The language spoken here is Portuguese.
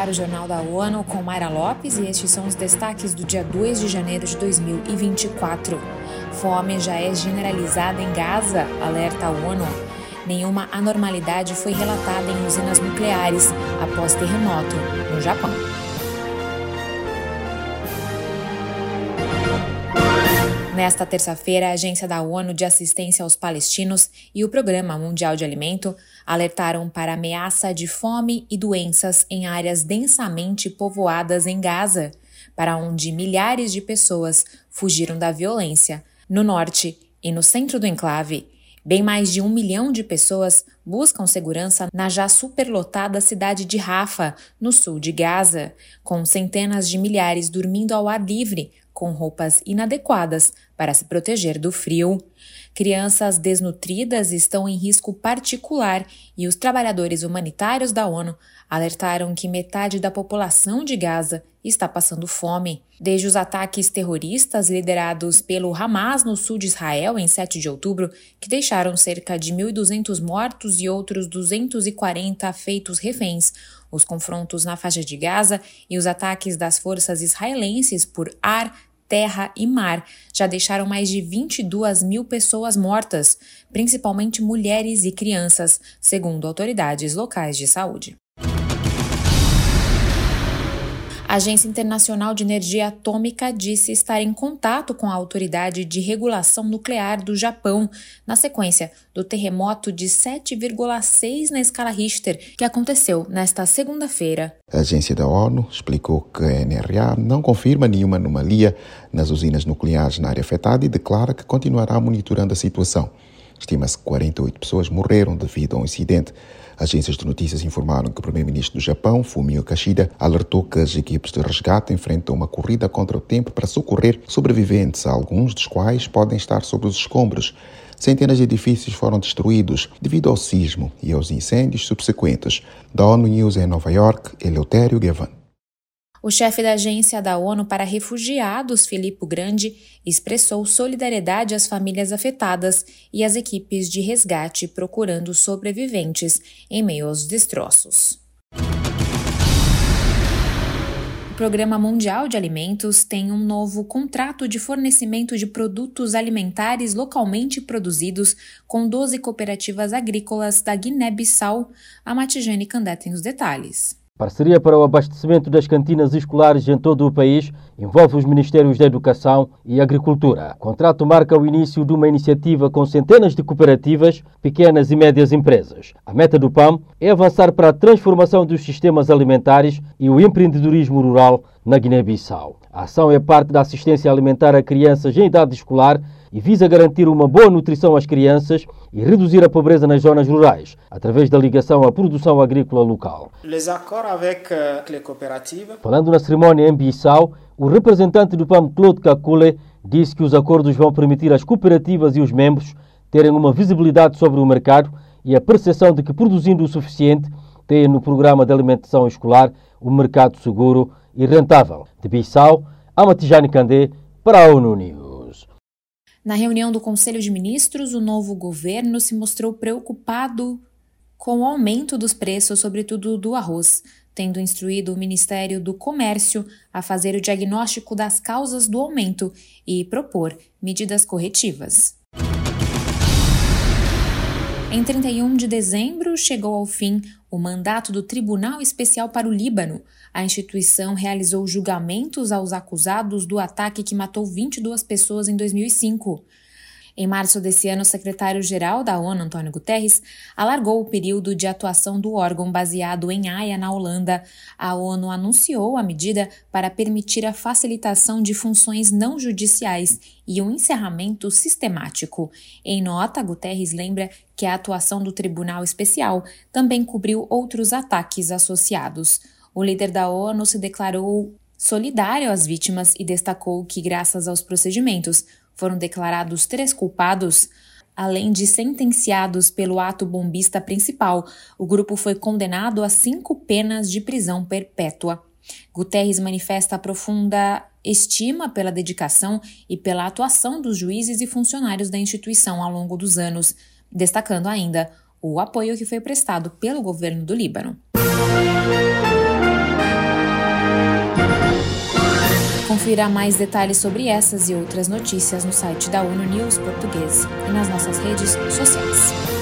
ar o Jornal da ONU com Mayra Lopes e estes são os destaques do dia 2 de janeiro de 2024. Fome já é generalizada em Gaza, alerta a ONU. Nenhuma anormalidade foi relatada em usinas nucleares após terremoto no Japão. Nesta terça-feira, a Agência da ONU de Assistência aos Palestinos e o Programa Mundial de Alimento alertaram para ameaça de fome e doenças em áreas densamente povoadas em Gaza, para onde milhares de pessoas fugiram da violência, no norte e no centro do enclave. Bem mais de um milhão de pessoas buscam segurança na já superlotada cidade de Rafa, no sul de Gaza, com centenas de milhares dormindo ao ar livre, com roupas inadequadas para se proteger do frio. Crianças desnutridas estão em risco particular e os trabalhadores humanitários da ONU alertaram que metade da população de Gaza está passando fome. Desde os ataques terroristas liderados pelo Hamas no sul de Israel em 7 de outubro, que deixaram cerca de 1.200 mortos e outros 240 feitos reféns, os confrontos na faixa de Gaza e os ataques das forças israelenses por ar, terra e mar já deixaram mais de 22 mil pessoas mortas, principalmente mulheres e crianças, segundo autoridades locais de saúde. A Agência Internacional de Energia Atômica disse estar em contato com a Autoridade de Regulação Nuclear do Japão na sequência do terremoto de 7,6 na escala Richter que aconteceu nesta segunda-feira. A agência da ONU explicou que a NRA não confirma nenhuma anomalia nas usinas nucleares na área afetada e declara que continuará monitorando a situação. Estima-se que 48 pessoas morreram devido a um incidente. Agências de notícias informaram que o primeiro-ministro do Japão, Fumio Kishida, alertou que as equipes de resgate enfrentam uma corrida contra o tempo para socorrer sobreviventes, alguns dos quais podem estar sobre os escombros. Centenas de edifícios foram destruídos devido ao sismo e aos incêndios subsequentes. Da ONU News em Nova York, Eleutério Gavan. O chefe da Agência da ONU para Refugiados, Filippo Grande, expressou solidariedade às famílias afetadas e às equipes de resgate procurando sobreviventes em meio aos destroços. O Programa Mundial de Alimentos tem um novo contrato de fornecimento de produtos alimentares localmente produzidos com 12 cooperativas agrícolas da Guiné-Bissau. A Matijane Candé tem os detalhes. Parceria para o abastecimento das cantinas escolares em todo o país envolve os Ministérios da Educação e Agricultura. O contrato marca o início de uma iniciativa com centenas de cooperativas, pequenas e médias empresas. A meta do PAM é avançar para a transformação dos sistemas alimentares e o empreendedorismo rural na Guiné-Bissau. A ação é parte da assistência alimentar a crianças em idade escolar e visa garantir uma boa nutrição às crianças e reduzir a pobreza nas zonas rurais, através da ligação à produção agrícola local. Euh, Falando na cerimónia em Bissau, o representante do PAM, Claude Kakule, disse que os acordos vão permitir às cooperativas e os membros terem uma visibilidade sobre o mercado e a percepção de que, produzindo o suficiente, têm no programa de alimentação escolar um mercado seguro e rentável. De Bissau, Amatijane Kandé, para a ONU News. Na reunião do Conselho de Ministros, o novo governo se mostrou preocupado com o aumento dos preços, sobretudo do arroz, tendo instruído o Ministério do Comércio a fazer o diagnóstico das causas do aumento e propor medidas corretivas. Em 31 de dezembro, chegou ao fim o mandato do Tribunal Especial para o Líbano. A instituição realizou julgamentos aos acusados do ataque que matou 22 pessoas em 2005. Em março desse ano, o secretário-geral da ONU, Antônio Guterres, alargou o período de atuação do órgão baseado em Haia, na Holanda. A ONU anunciou a medida para permitir a facilitação de funções não judiciais e um encerramento sistemático. Em nota, Guterres lembra que a atuação do Tribunal Especial também cobriu outros ataques associados. O líder da ONU se declarou solidário às vítimas e destacou que, graças aos procedimentos, foram declarados três culpados. Além de sentenciados pelo ato bombista principal, o grupo foi condenado a cinco penas de prisão perpétua. Guterres manifesta profunda estima pela dedicação e pela atuação dos juízes e funcionários da instituição ao longo dos anos, destacando ainda o apoio que foi prestado pelo governo do Líbano. Confira mais detalhes sobre essas e outras notícias no site da ONU News Português e nas nossas redes sociais.